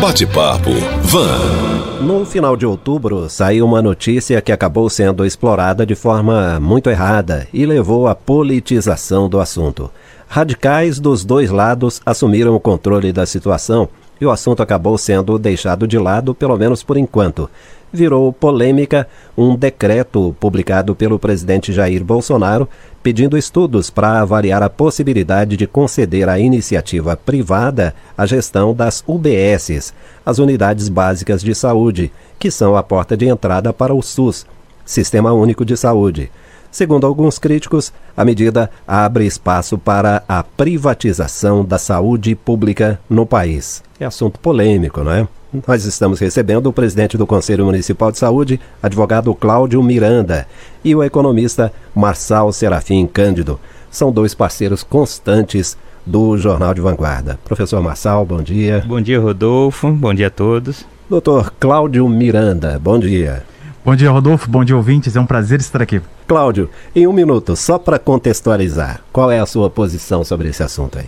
Bate-papo Van. No final de outubro, saiu uma notícia que acabou sendo explorada de forma muito errada e levou à politização do assunto. Radicais dos dois lados assumiram o controle da situação e o assunto acabou sendo deixado de lado, pelo menos por enquanto. Virou polêmica um decreto publicado pelo presidente Jair Bolsonaro pedindo estudos para avaliar a possibilidade de conceder à iniciativa privada a gestão das UBSs, as Unidades Básicas de Saúde, que são a porta de entrada para o SUS, Sistema Único de Saúde. Segundo alguns críticos, a medida abre espaço para a privatização da saúde pública no país. É assunto polêmico, não é? Nós estamos recebendo o presidente do Conselho Municipal de Saúde, advogado Cláudio Miranda, e o economista Marçal Serafim Cândido. São dois parceiros constantes do Jornal de Vanguarda. Professor Marçal, bom dia. Bom dia, Rodolfo. Bom dia a todos. Doutor Cláudio Miranda, bom dia. Bom dia, Rodolfo. Bom dia, ouvintes. É um prazer estar aqui. Cláudio, em um minuto, só para contextualizar, qual é a sua posição sobre esse assunto aí?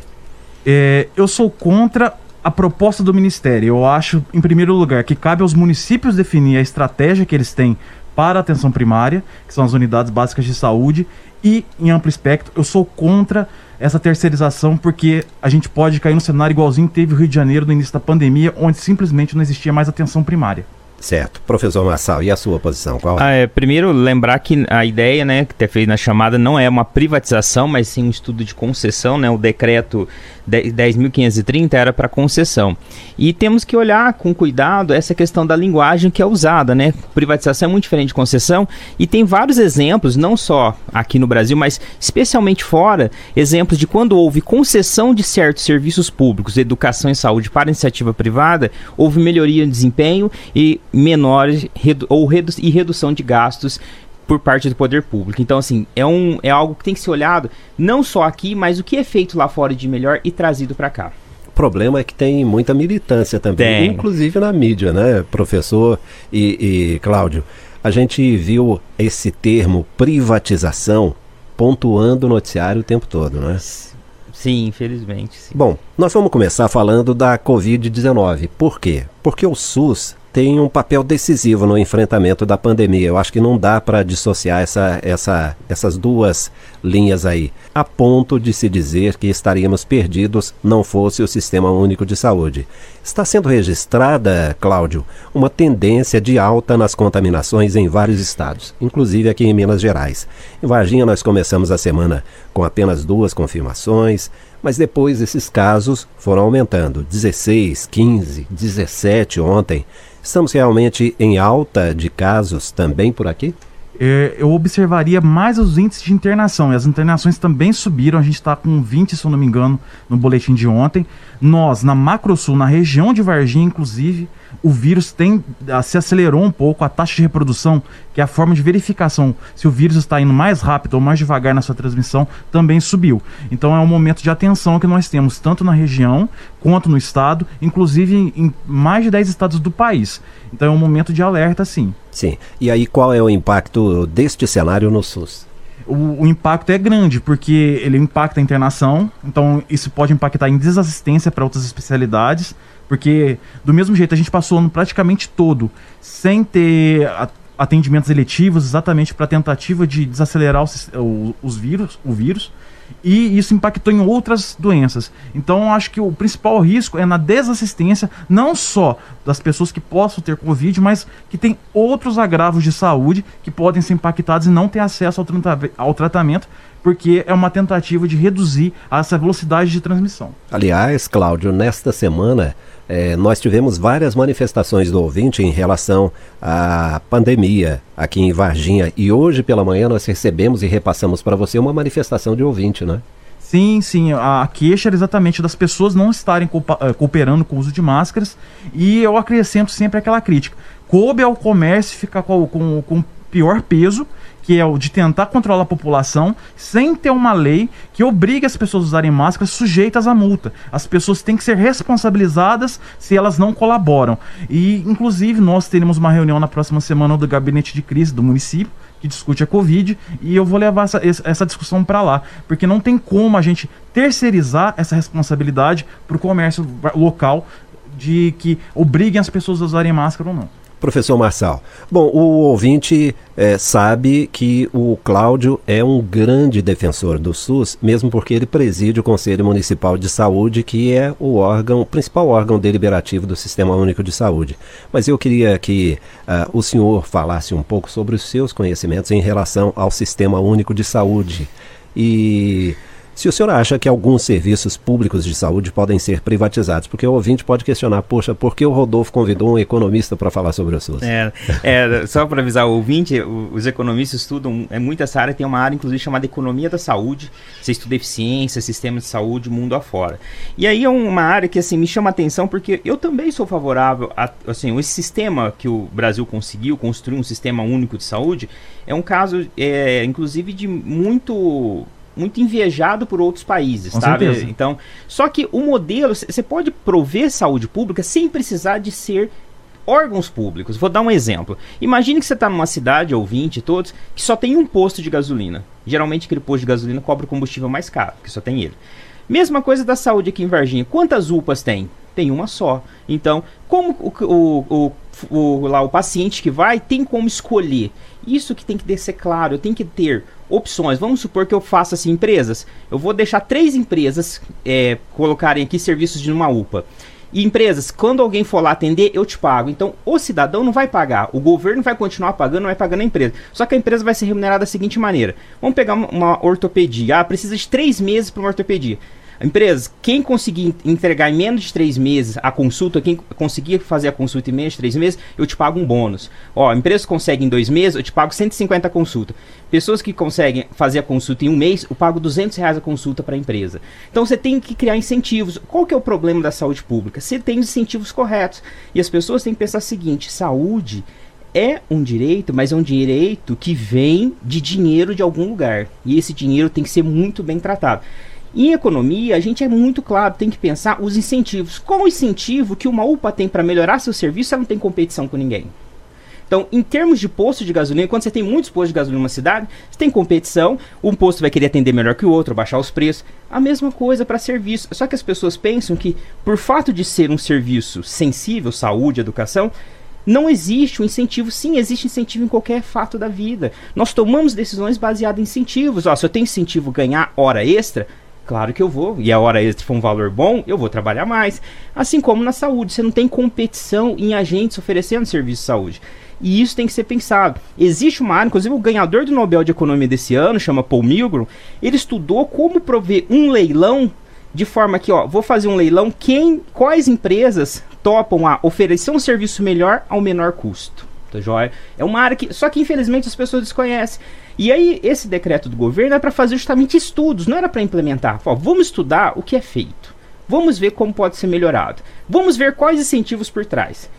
É, eu sou contra a proposta do Ministério. Eu acho, em primeiro lugar, que cabe aos municípios definir a estratégia que eles têm para a atenção primária, que são as unidades básicas de saúde, e, em amplo espectro, eu sou contra essa terceirização porque a gente pode cair no cenário igualzinho que teve o Rio de Janeiro no início da pandemia, onde simplesmente não existia mais atenção primária. Certo. Professor Massal, e a sua posição? Qual ah, é? Primeiro, lembrar que a ideia, né, que ter feito na chamada não é uma privatização, mas sim um estudo de concessão, né? O decreto 10.530 era para concessão. E temos que olhar com cuidado essa questão da linguagem que é usada, né? Privatização é muito diferente de concessão e tem vários exemplos, não só aqui no Brasil, mas especialmente fora, exemplos de quando houve concessão de certos serviços públicos, educação e saúde para iniciativa privada, houve melhoria de desempenho e menores redu ou redu e redução de gastos por parte do poder público. Então, assim, é, um, é algo que tem que ser olhado não só aqui, mas o que é feito lá fora de melhor e trazido para cá. O problema é que tem muita militância também, tem. inclusive na mídia, né, professor e, e Cláudio? A gente viu esse termo privatização pontuando o noticiário o tempo todo, né? Sim, infelizmente. Sim. Bom, nós vamos começar falando da Covid-19. Por quê? Porque o SUS tem um papel decisivo no enfrentamento da pandemia. Eu acho que não dá para dissociar essa, essa, essas duas linhas aí, a ponto de se dizer que estaríamos perdidos não fosse o Sistema Único de Saúde. Está sendo registrada, Cláudio, uma tendência de alta nas contaminações em vários estados, inclusive aqui em Minas Gerais. Em Varginha, nós começamos a semana com apenas duas confirmações, mas depois esses casos foram aumentando 16, 15, 17 ontem. Estamos realmente em alta de casos também por aqui? É, eu observaria mais os índices de internação. E as internações também subiram. A gente está com 20, se eu não me engano, no boletim de ontem. Nós, na Macrosul, na região de Varginha, inclusive, o vírus tem se acelerou um pouco a taxa de reprodução, que é a forma de verificação se o vírus está indo mais rápido ou mais devagar na sua transmissão, também subiu. Então é um momento de atenção que nós temos tanto na região quanto no estado, inclusive em, em mais de 10 estados do país. Então é um momento de alerta, sim. Sim. E aí qual é o impacto deste cenário no SUS? o, o, impacto é grande, porque ele impacta a internação, então isso pode impactar em desassistência para outras especialidades, porque do mesmo jeito a gente passou o ano praticamente todo sem ter atendimentos eletivos, exatamente para tentativa de desacelerar o, os vírus, o vírus e isso impactou em outras doenças. Então, acho que o principal risco é na desassistência, não só das pessoas que possam ter Covid, mas que tem outros agravos de saúde que podem ser impactados e não ter acesso ao, ao tratamento, porque é uma tentativa de reduzir essa velocidade de transmissão. Aliás, Cláudio, nesta semana é, nós tivemos várias manifestações do ouvinte em relação à pandemia aqui em Varginha e hoje pela manhã nós recebemos e repassamos para você uma manifestação de ouvinte, né? Sim, sim. A queixa era exatamente das pessoas não estarem eh, cooperando com o uso de máscaras e eu acrescento sempre aquela crítica. Coube ao comércio ficar com, com, com pior peso que é o de tentar controlar a população sem ter uma lei que obrigue as pessoas a usarem máscaras sujeitas à multa. As pessoas têm que ser responsabilizadas se elas não colaboram. E, inclusive, nós teremos uma reunião na próxima semana do gabinete de crise do município que discute a Covid e eu vou levar essa, essa discussão para lá, porque não tem como a gente terceirizar essa responsabilidade para o comércio local de que obriguem as pessoas a usarem máscara ou não. Professor Marçal, bom, o ouvinte é, sabe que o Cláudio é um grande defensor do SUS, mesmo porque ele preside o Conselho Municipal de Saúde, que é o órgão, principal órgão deliberativo do Sistema Único de Saúde. Mas eu queria que uh, o senhor falasse um pouco sobre os seus conhecimentos em relação ao Sistema Único de Saúde. E se o senhor acha que alguns serviços públicos de saúde podem ser privatizados, porque o ouvinte pode questionar, poxa, por que o Rodolfo convidou um economista para falar sobre o SUS? É, é só para avisar o ouvinte, os economistas estudam é muito essa área, tem uma área inclusive chamada economia da saúde, você estuda eficiência, sistema de saúde, mundo afora. E aí é uma área que assim me chama a atenção porque eu também sou favorável a assim, esse sistema que o Brasil conseguiu construir um sistema único de saúde, é um caso é, inclusive de muito muito invejado por outros países, Com sabe? certeza. Então, só que o modelo, você pode prover saúde pública sem precisar de ser órgãos públicos. Vou dar um exemplo. Imagine que você está numa cidade, ouvinte, todos, que só tem um posto de gasolina. Geralmente aquele posto de gasolina cobra o combustível mais caro, que só tem ele. Mesma coisa da saúde aqui em Varginha. Quantas UPAs tem? Tem uma só. Então, como o, o, o, o, lá, o paciente que vai tem como escolher? Isso que tem que ser claro, tenho que ter opções. Vamos supor que eu faça assim, empresas. Eu vou deixar três empresas é, colocarem aqui serviços de uma UPA. E empresas, quando alguém for lá atender, eu te pago. Então, o cidadão não vai pagar. O governo vai continuar pagando, não vai pagando a empresa. Só que a empresa vai ser remunerada da seguinte maneira: vamos pegar uma, uma ortopedia. Ah, precisa de três meses para uma ortopedia. Empresas, quem conseguir entregar em menos de três meses a consulta, quem conseguir fazer a consulta em menos de três meses, eu te pago um bônus. Ó, empresas que conseguem em dois meses, eu te pago 150 a consulta. Pessoas que conseguem fazer a consulta em um mês, eu pago 200 reais a consulta para a empresa. Então você tem que criar incentivos. Qual que é o problema da saúde pública? Você tem os incentivos corretos. E as pessoas têm que pensar o seguinte, saúde é um direito, mas é um direito que vem de dinheiro de algum lugar. E esse dinheiro tem que ser muito bem tratado. Em economia, a gente é muito claro, tem que pensar os incentivos. Qual o incentivo que uma UPA tem para melhorar seu serviço se ela não tem competição com ninguém? Então, em termos de posto de gasolina, quando você tem muitos postos de gasolina numa cidade, você tem competição, um posto vai querer atender melhor que o outro, baixar os preços. A mesma coisa para serviço. Só que as pessoas pensam que, por fato de ser um serviço sensível, saúde, educação, não existe um incentivo. Sim, existe incentivo em qualquer fato da vida. Nós tomamos decisões baseadas em incentivos. Ó, se eu tenho incentivo ganhar hora extra, Claro que eu vou, e a hora extra for um valor bom, eu vou trabalhar mais. Assim como na saúde, você não tem competição em agentes oferecendo serviço de saúde. E isso tem que ser pensado. Existe uma área, inclusive o ganhador do Nobel de Economia desse ano, chama Paul Milgrom, ele estudou como prover um leilão de forma que, ó, vou fazer um leilão, quem, quais empresas topam a oferecer um serviço melhor ao menor custo. Tá joia? É uma área que. Só que infelizmente as pessoas desconhecem. E aí, esse decreto do governo é para fazer justamente estudos, não era para implementar. Ó, vamos estudar o que é feito. Vamos ver como pode ser melhorado. Vamos ver quais incentivos por trás.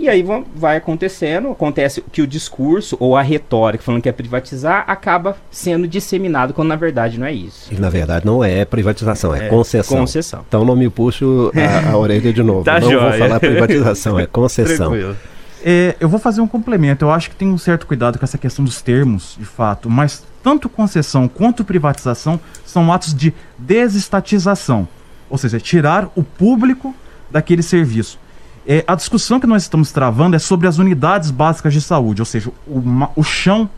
E aí vai acontecendo, acontece que o discurso ou a retórica falando que é privatizar acaba sendo disseminado quando na verdade não é isso. E na verdade não é privatização, é, é concessão. concessão. Então não me puxo a, a orelha de novo. tá não joia. vou falar privatização, é concessão. Tranquilo. É, eu vou fazer um complemento. Eu acho que tem um certo cuidado com essa questão dos termos, de fato, mas tanto concessão quanto privatização são atos de desestatização, ou seja, tirar o público daquele serviço. É, a discussão que nós estamos travando é sobre as unidades básicas de saúde, ou seja, o, o chão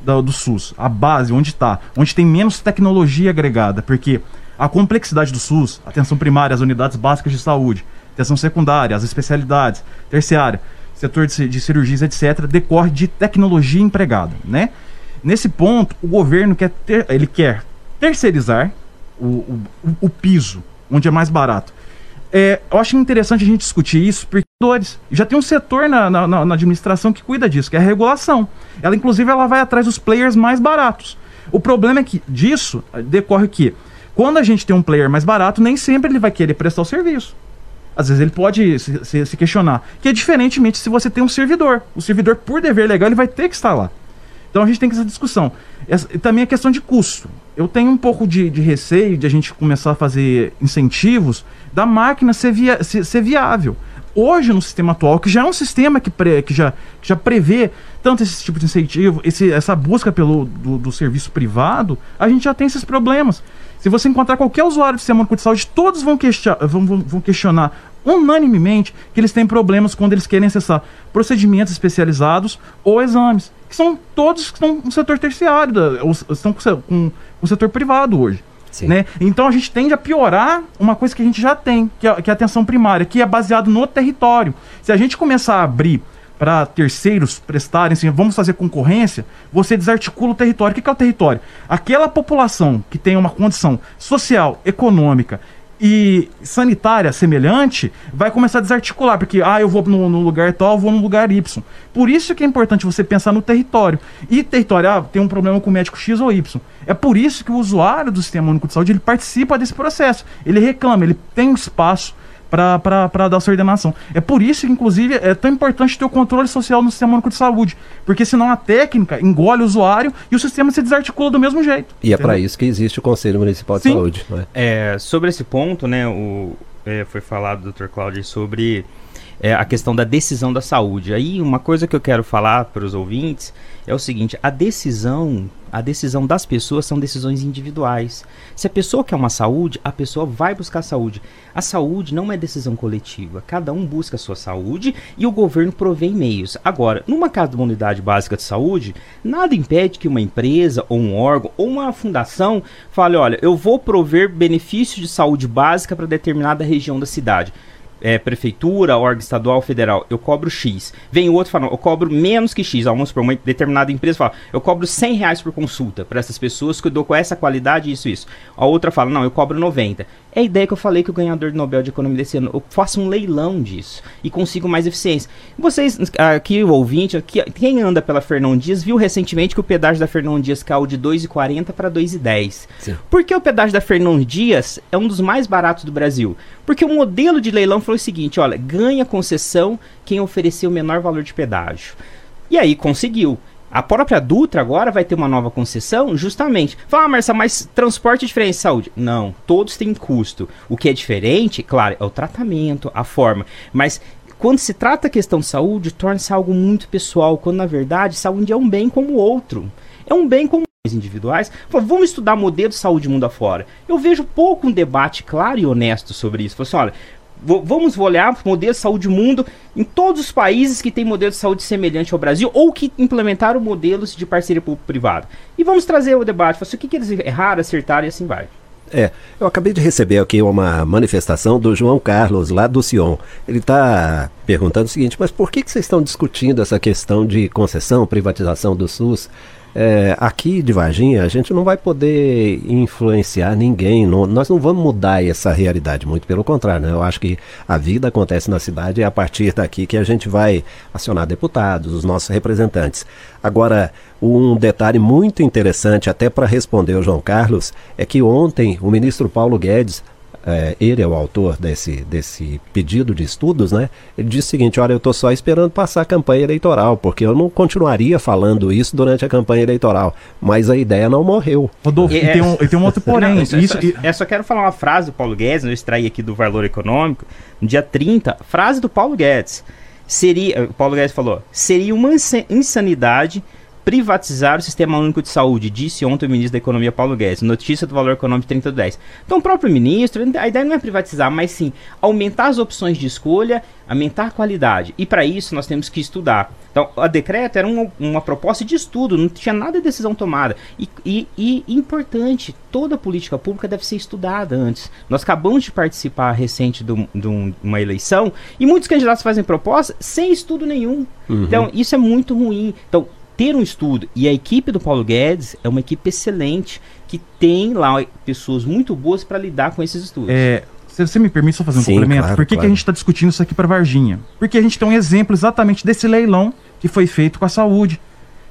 do SUS, a base, onde está, onde tem menos tecnologia agregada, porque a complexidade do SUS, atenção primária, as unidades básicas de saúde, atenção secundária, as especialidades, terciária, setor de, de cirurgias, etc., decorre de tecnologia empregada, né? Nesse ponto, o governo quer ter, ele quer terceirizar o, o, o- piso, onde é mais barato. É, eu acho interessante a gente discutir isso, porque. Já tem um setor na, na, na- administração que cuida disso, que é a regulação. Ela, inclusive, ela vai atrás dos players mais baratos. O problema é que disso decorre que, quando a gente tem um player mais barato, nem sempre ele vai querer prestar o serviço. Às vezes ele pode se, se- se questionar. Que é diferentemente se você tem um servidor. O servidor, por dever legal, ele vai ter que estar lá. Então a gente tem essa discussão. Essa, também a questão de custo. Eu tenho um pouco de, de receio de a gente começar a fazer incentivos da máquina ser, via, ser, ser viável. Hoje, no sistema atual, que já é um sistema que, que, já, que já prevê tanto esse tipo de incentivo, esse, essa busca pelo do, do serviço privado, a gente já tem esses problemas. Se você encontrar qualquer usuário do sistema de saúde, todos vão, vão, vão, vão questionar unanimemente que eles têm problemas quando eles querem acessar procedimentos especializados ou exames, que são todos que estão no setor terciário, da, ou estão com, com, o setor privado hoje. Né? Então a gente tende a piorar uma coisa que a gente já tem, que é, que é a atenção primária, que é baseado no território. Se a gente começar a abrir para terceiros prestarem, assim, vamos fazer concorrência, você desarticula o território. O que é o território? Aquela população que tem uma condição social, econômica e sanitária semelhante vai começar a desarticular, porque ah, eu vou no, no, lugar tal, eu vou no lugar Y. Por isso que é importante você pensar no território. E território, ah, tem um problema com o médico X ou Y. É por isso que o usuário do Sistema Único de Saúde ele participa desse processo. Ele reclama, ele tem um espaço para dar sua ordenação. É por isso que, inclusive, é tão importante ter o controle social no sistema único de saúde. Porque senão a técnica engole o usuário e o sistema se desarticula do mesmo jeito. E é entendeu? é para isso que existe o Conselho Municipal de Sim. Saúde. É? é? sobre esse ponto, né, o, é, foi falado, doutor Cláudio, sobre é, a questão da decisão da saúde. Aí, uma coisa que eu quero falar para os ouvintes é o seguinte: a decisão, a decisão das pessoas são decisões individuais. Se a pessoa quer uma saúde, a pessoa vai buscar saúde. A saúde não é decisão coletiva. Cada um busca a sua saúde e o governo provê meios. Agora, numa casa de uma unidade básica de saúde, nada impede que uma empresa ou um órgão ou uma fundação fale: olha, eu vou prover benefícios de saúde básica para determinada região da cidade é, prefeitura, órgão estadual, federal, eu cobro X. Vem o outro falando, eu cobro menos que X. Vamos para uma determinada empresa fala, eu cobro 100 reais por consulta para essas pessoas que eu dou com essa qualidade, isso, isso. A outra fala, não, eu cobro 90. É a ideia que eu falei que o ganhador do Nobel de Economia desse ano, eu faço um leilão disso e consigo mais eficiência. Vocês, aqui o ouvinte, aqui, quem anda pela Fernão Dias, viu recentemente que o pedágio da Fernão Dias caiu de 2,40 para 2,10. Por que o pedágio da Fernão Dias é um dos mais baratos do Brasil? Porque o modelo de leilão foi o seguinte, olha, ganha concessão quem ofereceu o menor valor de pedágio. E aí conseguiu. A própria Dutra agora vai ter uma nova concessão, justamente. Fala, ah, Marcia, mas transporte é diferente de saúde? Não, todos têm custo. O que é diferente, claro, é o tratamento, a forma. Mas quando se trata a questão de saúde, torna-se algo muito pessoal, quando na verdade saúde é um bem como o outro. É um bem como individuais. Fala, vamos estudar modelo de saúde mundo afora. Eu vejo pouco um debate claro e honesto sobre isso. Fala assim, olha, vamos olhar o modelo de saúde do mundo em todos os países que têm modelo de saúde semelhante ao Brasil ou que implementaram modelos de parceria público-privada. E vamos trazer o debate, assim, o que, que eles erraram, acertaram e assim vai. É, eu acabei de receber aqui uma manifestação do João Carlos, lá do Sion. Ele está perguntando o seguinte, mas por que, que vocês estão discutindo essa questão de concessão, privatização do SUS? É, aqui de Varginha a gente não vai poder influenciar ninguém, não, nós não vamos mudar essa realidade, muito pelo contrário, né? eu acho que a vida acontece na cidade e é a partir daqui que a gente vai acionar deputados, os nossos representantes. Agora, um detalhe muito interessante, até para responder o João Carlos, é que ontem o ministro Paulo Guedes é, ele é o autor desse, desse pedido de estudos, né? Ele disse o seguinte: olha, eu estou só esperando passar a campanha eleitoral, porque eu não continuaria falando isso durante a campanha eleitoral. Mas a ideia não morreu. Rodolfo, e, e, tem, um, e tem um outro porém. Não, isso, isso, eu, só, eu só quero falar uma frase do Paulo Guedes, eu extraí aqui do Valor Econômico, no dia 30, frase do Paulo Guedes. Seria, o Paulo Guedes falou, seria uma insanidade privatizar o Sistema Único de Saúde, disse ontem o ministro da Economia Paulo Guedes, notícia do Valor Econômico 3010. Então, o próprio ministro, a ideia não é privatizar, mas sim aumentar as opções de escolha, aumentar a qualidade. E para isso nós temos que estudar. Então, a decreto era uma, uma proposta de estudo, não tinha nada de decisão tomada. E, e, e, importante, toda política pública deve ser estudada antes. Nós acabamos de participar recente de, uma eleição e muitos candidatos fazem propostas sem estudo nenhum. Uhum. Então, isso é muito ruim. Então, ter um estudo. E a equipe do Paulo Guedes é uma equipe excelente, que tem lá pessoas muito boas para lidar com esses estudos. É, se você me permite só fazer um Sim, complemento, claro, por que, claro. que a gente está discutindo isso aqui para Varginha? Porque a gente tem um exemplo exatamente desse leilão que foi feito com a saúde.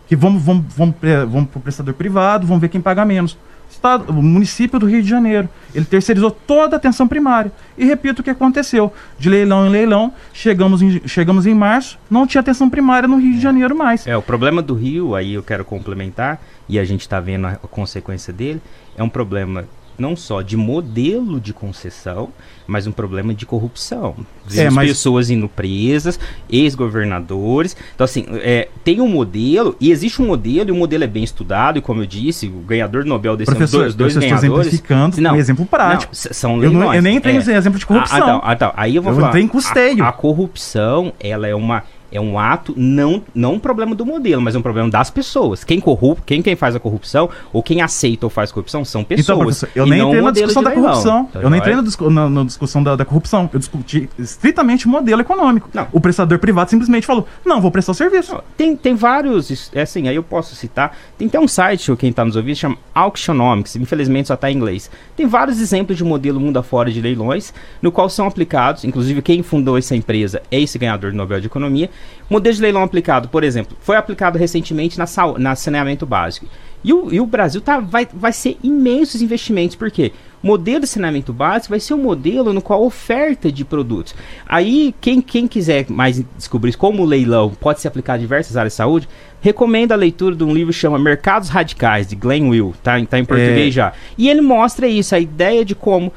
Que vamos, vamos, vamos, vamos para o prestador privado, vamos ver quem paga menos estado, o município do Rio de Janeiro. Ele terceirizou toda a atenção primária. E repito o que aconteceu. De leilão em leilão, chegamos em, chegamos em março, não tinha atenção primária no Rio de Janeiro mais. É, o problema do Rio, aí eu quero complementar, e a gente está vendo a consequência dele, é um problema não só de modelo de concessão, mas um problema de corrupção. É, mas- pessoas indo presas, ex-governadores. Então, assim, é, tem um modelo, e existe um modelo, e o modelo é bem estudado, e como eu disse, o ganhador do Nobel desse ano, Professor, dois, dois eu estou ganhadores. exemplifiquando Não, um exemplo prático. não, são Eu, não, eu nem entrei É. em exemplo de corrupção. Ah, então, ah, aí eu vou Eu falar. entrei em custeio. A, a corrupção, ela é uma é um ato não não um problema do modelo, mas é um problema das pessoas. Quem corrupte, quem quem faz a corrupção ou quem aceita ou faz corrupção são pessoas. Então, eu nem não entrei o na discussão da corrupção. Eu nem entrei na, discu- na- na discussão da, da corrupção. Eu discuti estritamente o modelo econômico. Não. O prestador privado simplesmente falou: não, vou prestar o serviço. Tem, tem vários, é assim, aí eu posso citar. Tem até um site, quem está nos ouvindo, chama Auctionomics, infelizmente só está em inglês. Tem vários exemplos de modelo mundo afora de leilões, no qual são aplicados, inclusive quem fundou essa empresa é esse ganhador do Nobel de Economia. Modelo de leilão aplicado, por exemplo, foi aplicado recentemente na, na saneamento básico. E o, e o Brasil tá, vai, vai ser imensos investimentos, por quê? O modelo de saneamento básico vai ser um modelo no qual a oferta de produtos. Aí, quem, quem quiser mais descobrir como o leilão pode ser aplicado em diversas áreas de saúde, recomendo a leitura de um livro que chama Mercados Radicais, de Glenn Will, tá, tá em português É. já. E ele mostra isso, a ideia de como.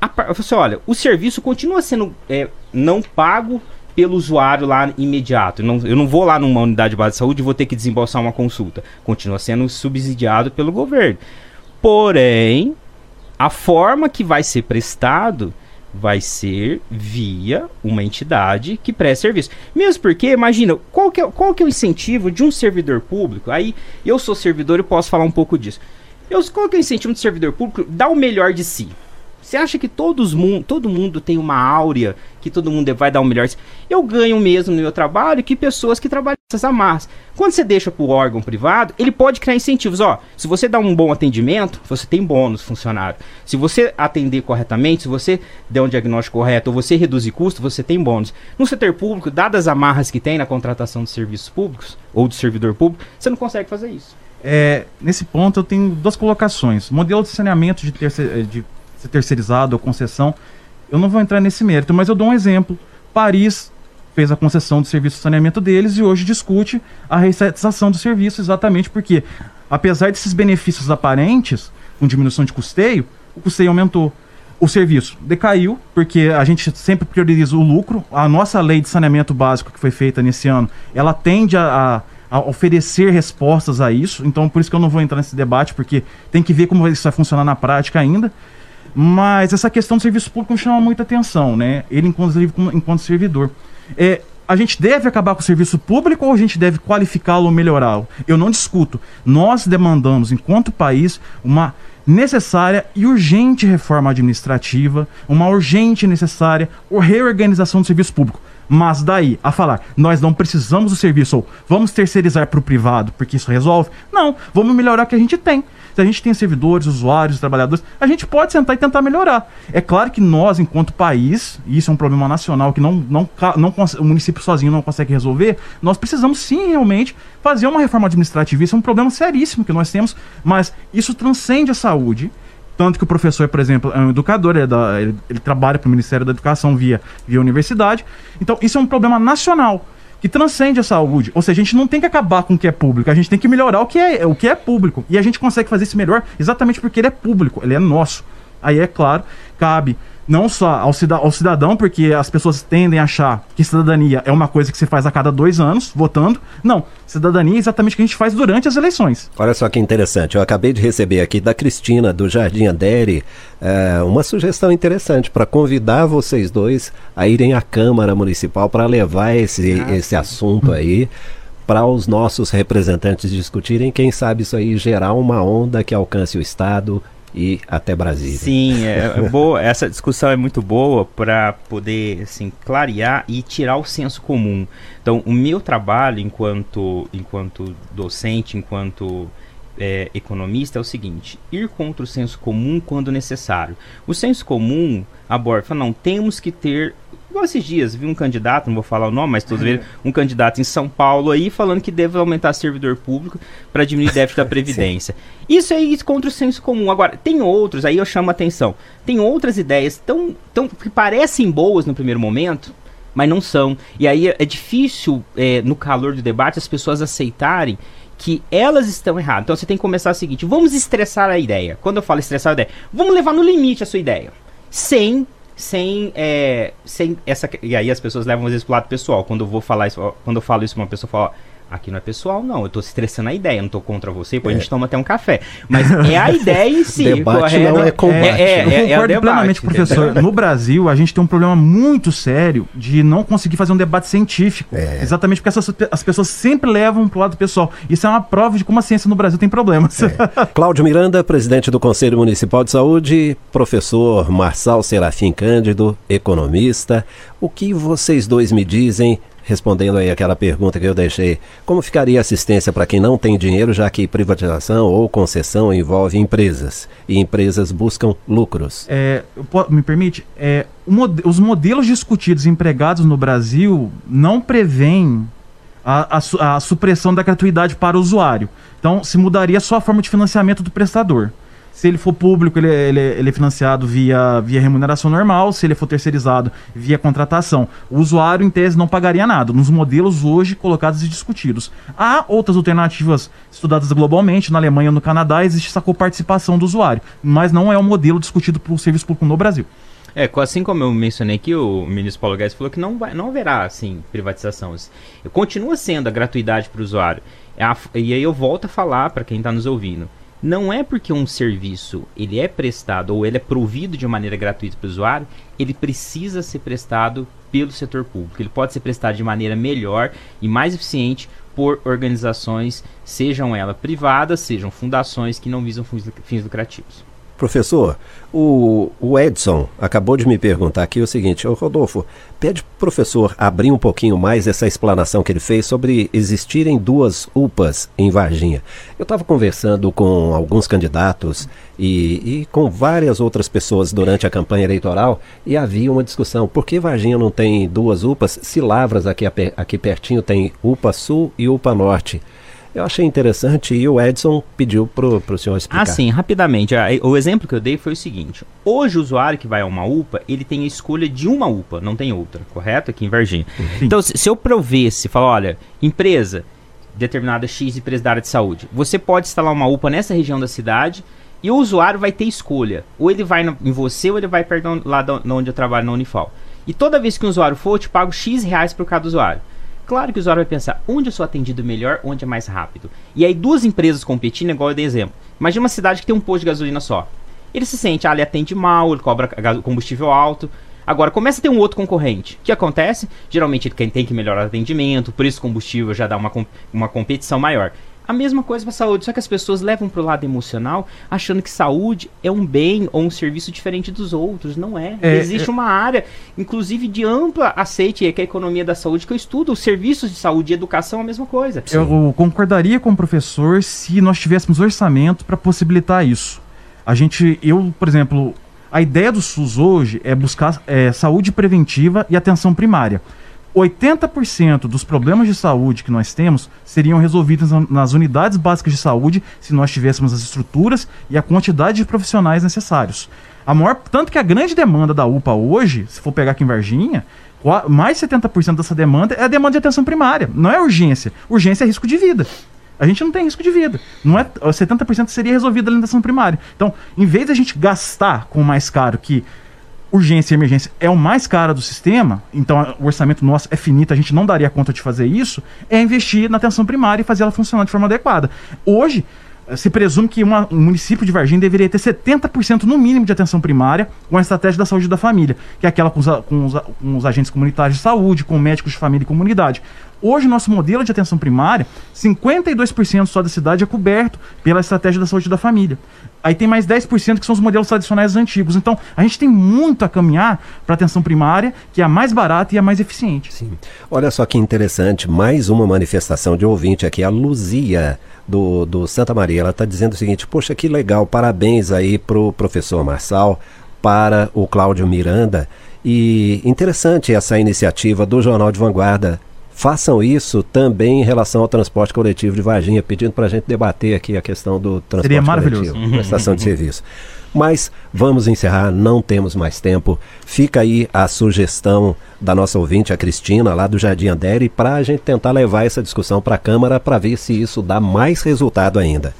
A, você olha, o serviço continua sendo é, não pago pelo usuário lá imediato. Eu não, eu não vou lá numa unidade básica de saúde e vou ter que desembolsar uma consulta. Continua sendo subsidiado pelo governo. Porém, a forma que vai ser prestado vai ser via uma entidade que presta serviço. Mesmo porque, imagina, qual que, é, qual que é o incentivo de um servidor público? Aí, eu sou servidor e posso falar um pouco disso. Eu, qual que é o incentivo do servidor público? Dar o melhor de si. Você acha que todos, todo mundo tem uma áurea, que todo mundo vai dar o melhor? Eu ganho mesmo no meu trabalho que pessoas que trabalham essas amarras. Quando você deixa para o órgão privado, ele pode criar incentivos. Ó, se você dá um bom atendimento, você tem bônus funcionário. Se você atender corretamente, se você der um diagnóstico correto ou você reduzir custo, você tem bônus. No setor público, dadas as amarras que tem na contratação de serviços públicos ou do servidor público, você não consegue fazer isso. É, nesse ponto, eu tenho duas colocações. Modelo de saneamento de, terce- de ser terceirizado ou concessão, eu não vou entrar nesse mérito, mas eu dou um exemplo. Paris fez a concessão do serviço de saneamento deles e hoje discute a reestatização do serviço, exatamente porque, apesar desses benefícios aparentes, com diminuição de custeio, o custeio aumentou. O serviço decaiu, porque a gente sempre prioriza o lucro. A nossa lei de saneamento básico que foi feita nesse ano, ela tende a, a- a oferecer respostas a isso. Então, por isso que eu não vou entrar nesse debate, porque tem que ver como isso vai funcionar na prática ainda. Mas essa questão do serviço público chama muita atenção, né? Ele, como- enquanto servidor. É, a gente deve acabar com o serviço público ou a gente deve qualificá-lo ou melhorá-lo? Eu não discuto. Nós demandamos, enquanto país, uma necessária e urgente reforma administrativa, uma urgente e necessária reorganização do serviço público. Mas daí a falar, nós não precisamos do serviço ou vamos terceirizar para o privado porque isso resolve? Não, vamos melhorar o que a gente tem. Se a gente tem servidores, usuários, trabalhadores, a gente pode sentar e tentar melhorar. É claro que nós, enquanto país, e isso é um problema nacional que não, não, não o município sozinho não consegue resolver, nós precisamos sim realmente fazer uma reforma administrativa. Isso é um problema seríssimo que nós temos, mas isso transcende a saúde. Tanto que o professor, por exemplo, é um educador, ele, é da- ele- ele trabalha para o Ministério da Educação via, via universidade. Então, isso é um problema nacional que transcende a saúde. Ou seja, a gente não tem que acabar com o que é público, a gente tem que melhorar o que é, o que é público. E a gente consegue fazer isso melhor exatamente porque ele é público, ele é nosso. Aí, é claro, cabe não só ao, cida- ao cidadão, porque as pessoas tendem a achar que cidadania é uma coisa que se faz a cada dois anos, votando. Não, cidadania é exatamente o que a gente faz durante as eleições. Olha só que interessante, eu acabei de receber aqui da Cristina do Jardim Adere eh, uma sugestão interessante para convidar vocês dois a irem à Câmara Municipal para levar esse, esse assunto aí para os nossos representantes discutirem, quem sabe isso aí gerar uma onda que alcance o Estado e até Brasília. Sim, é, é boa. Essa discussão é muito boa para poder assim clarear e tirar o senso comum. Então, o meu trabalho enquanto enquanto docente, enquanto é, economista é o seguinte: ir contra o senso comum quando necessário. O senso comum aborda, não temos que ter Igual esses dias, vi um candidato, não vou falar o nome, mas todos viram, um candidato em São Paulo aí falando que deve aumentar servidor público para diminuir déficit da Previdência. Isso aí é contra o senso comum. Agora, tem outros, aí eu chamo a atenção, tem outras ideias tão, tão que parecem boas no primeiro momento, mas não são. E aí é difícil, é, no calor do debate, as pessoas aceitarem que elas estão erradas. Então você tem que começar o seguinte: vamos estressar a ideia. Quando eu falo estressar a ideia, vamos levar no limite a sua ideia. Sem sem, é, sem essa. E aí as pessoas levam às vezes pro lado pessoal. Quando eu vou falar isso, quando eu falo isso uma pessoa, fala, Aqui não é pessoal, não. Eu tô estressando a ideia, não tô contra você, depois é. a gente toma até um café. Mas é a ideia em si. debate não é combate. É, é, é, eu concordo é plenamente, professor. No Brasil, a gente tem um problema muito sério de não conseguir fazer um debate científico. É. Exatamente porque essas, as pessoas sempre levam pro lado pessoal. Isso é uma prova de como a ciência no Brasil tem problemas. É. Cláudio Miranda, presidente do Conselho Municipal de Saúde, professor Marçal Serafim Cândido, economista. O que vocês dois me dizem respondendo aí aquela pergunta que eu deixei, como ficaria a assistência para quem não tem dinheiro, já que privatização ou concessão envolve empresas e empresas buscam lucros? É, me permite? É, os modelos discutidos empregados no Brasil não prevêem a, a, a supressão da gratuidade para o usuário. Então, se mudaria só a forma de financiamento do prestador. Se ele for público, ele, ele, ele, é financiado via, via remuneração normal. Se ele for terceirizado, via contratação. O usuário, em tese, não pagaria nada, nos modelos hoje colocados e discutidos. Há outras alternativas estudadas globalmente. Na Alemanha no Canadá existe essa coparticipação do usuário, mas não é um modelo discutido por serviço público no Brasil. É, assim como eu mencionei aqui, o ministro Paulo Guedes falou que não, vai, não haverá, assim, privatização. Continua sendo a gratuidade para o usuário. É e aí eu volto a falar para quem está nos ouvindo não é porque um serviço ele é prestado ou ele é provido de maneira gratuita para o usuário, ele precisa ser prestado pelo setor público. Ele pode ser prestado de maneira melhor e mais eficiente por organizações, sejam elas privadas, sejam fundações que não visam fins lucrativos. Professor, o, o, Edson acabou de me perguntar aqui o seguinte: Ô Rodolfo, pede para o professor abrir um pouquinho mais essa explanação que ele fez sobre existirem duas UPAs em Varginha. Eu estava conversando com alguns candidatos e, e, com várias outras pessoas durante a campanha eleitoral e havia uma discussão: por que Varginha não tem duas UPAs? Se Lavras, aqui, aqui pertinho, tem UPA Sul e UPA Norte. Eu achei interessante e o Edson pediu para o senhor explicar. Ah, sim, rapidamente. O exemplo que eu dei foi o seguinte: hoje o usuário que vai a uma UPA, ele tem a escolha de uma UPA, não tem outra, correto? Aqui em Varginha. Sim. Então, se, se eu provesse, falar, olha, empresa determinada X empresa da área de saúde, você pode instalar uma UPA nessa região da cidade e o usuário vai ter escolha. Ou ele vai no, em você ou ele vai perto lá de onde eu trabalho na Unifal. E toda vez que o usuário for, eu te pago X reais por cada usuário. Claro que o usuário vai pensar onde eu sou atendido melhor, onde é mais rápido. E aí duas empresas competindo, igual eu dei exemplo. Imagina uma cidade que tem um posto de gasolina só. Ele se sente, ah, ele atende mal, ele cobra combustível alto. Agora, começa a ter um outro concorrente. O que acontece? Geralmente ele tem que melhorar o atendimento, por isso o combustível já dá uma, uma competição maior. A mesma coisa para saúde, só que as pessoas levam para o lado emocional achando que saúde é um bem ou um serviço diferente dos outros. Não é. é Existe é... uma área, inclusive de ampla aceite, que é a economia da saúde, que eu estudo. Os serviços de saúde e educação é a mesma coisa. Sim. Eu concordaria com o professor se nós tivéssemos orçamento para possibilitar isso. A gente, eu, por exemplo, a ideia do SUS hoje é buscar é, saúde preventiva e atenção primária. 80% dos problemas de saúde que nós temos seriam resolvidos nas unidades básicas de saúde se nós tivéssemos as estruturas e a quantidade de profissionais necessários. A maior, tanto que a grande demanda da UPA hoje, se for pegar aqui em Varginha, mais 70% dessa demanda é a demanda de atenção primária, não é urgência. Urgência é risco de vida. A gente não tem risco de vida. Não é 70% seria resolvido ali na atenção primária. Então, em vez de a gente gastar com o mais caro que urgência e emergência é o mais caro do sistema, então o orçamento nosso é finito, a gente não daria conta de fazer isso, é investir na atenção primária e fazer ela funcionar de forma adequada. Hoje, eh, se presume que uma, um município de Varginha deveria ter 70% no mínimo de atenção primária com a estratégia da saúde da família, que é aquela com os, com os, com os agentes comunitários de saúde, com médicos de família e comunidade. Hoje, nosso modelo de atenção primária, 52% só da cidade é coberto pela estratégia da saúde da família. Aí tem mais 10% que são os modelos tradicionais antigos. Então, a gente tem muito a caminhar para atenção primária, que é a mais barata e a mais eficiente. Sim. Olha só que interessante, mais uma manifestação de ouvinte aqui, a Luzia do, do Santa Maria. Ela está dizendo o seguinte: Poxa, que legal, parabéns aí para o professor Marçal, para o Cláudio Miranda. E interessante essa iniciativa do Jornal de Vanguarda façam isso também em relação ao transporte coletivo de Varginha, pedindo para a gente debater aqui a questão do transporte Seria maravilhoso. coletivo, prestação de serviço. Mas vamos encerrar, não temos mais tempo. Fica aí a sugestão da nossa ouvinte, a Cristina, lá do Jardim Andere, para a gente tentar levar essa discussão para a Câmara para ver se isso dá mais resultado ainda.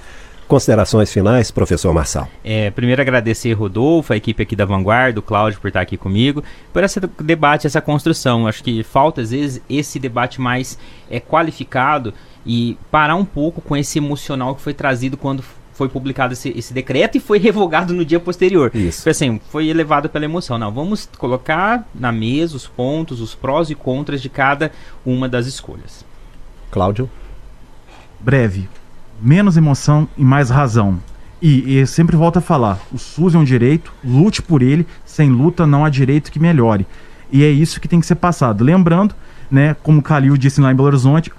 Considerações finais, professor Marçal. É, primeiro agradecer Rodolfo, a equipe aqui da Vanguarda, o Cláudio por estar aqui comigo, por esse debate, essa construção. Acho que falta às vezes esse debate mais é, qualificado e parar um pouco com esse emocional que foi trazido quando foi publicado esse, esse, decreto e foi revogado no dia posterior. Isso. Foi assim, foi elevado pela emoção. Não, vamos colocar na mesa os pontos, os prós e contras de cada uma das escolhas. Cláudio? Breve menos emoção e mais razão. E, e sempre volto a falar: o SUS é um direito, lute por ele, sem luta não há direito que melhore. E é isso que tem que ser passado. Lembrando, né, como o Calil disse lá em Belo Horizonte,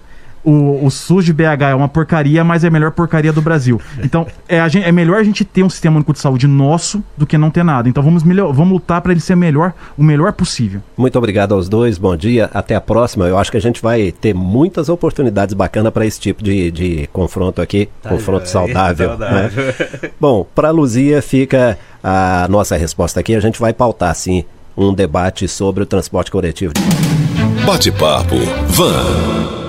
o, o SUS de BH é uma porcaria, mas é a melhor porcaria do Brasil. Então, é, a gente, é melhor a gente ter um sistema único de saúde nosso do que não ter nada. Então, vamos, melhor, vamos lutar para ele ser melhor, o melhor possível. Muito obrigado aos dois, bom dia, até a próxima. Eu acho que a gente vai ter muitas oportunidades bacanas para esse tipo de, de confronto aqui, tá confronto saudável. saudável. Né? Bom, para Luzia fica a nossa resposta aqui. A gente vai pautar, sim, um debate sobre o transporte coletivo. Bate-papo, Van.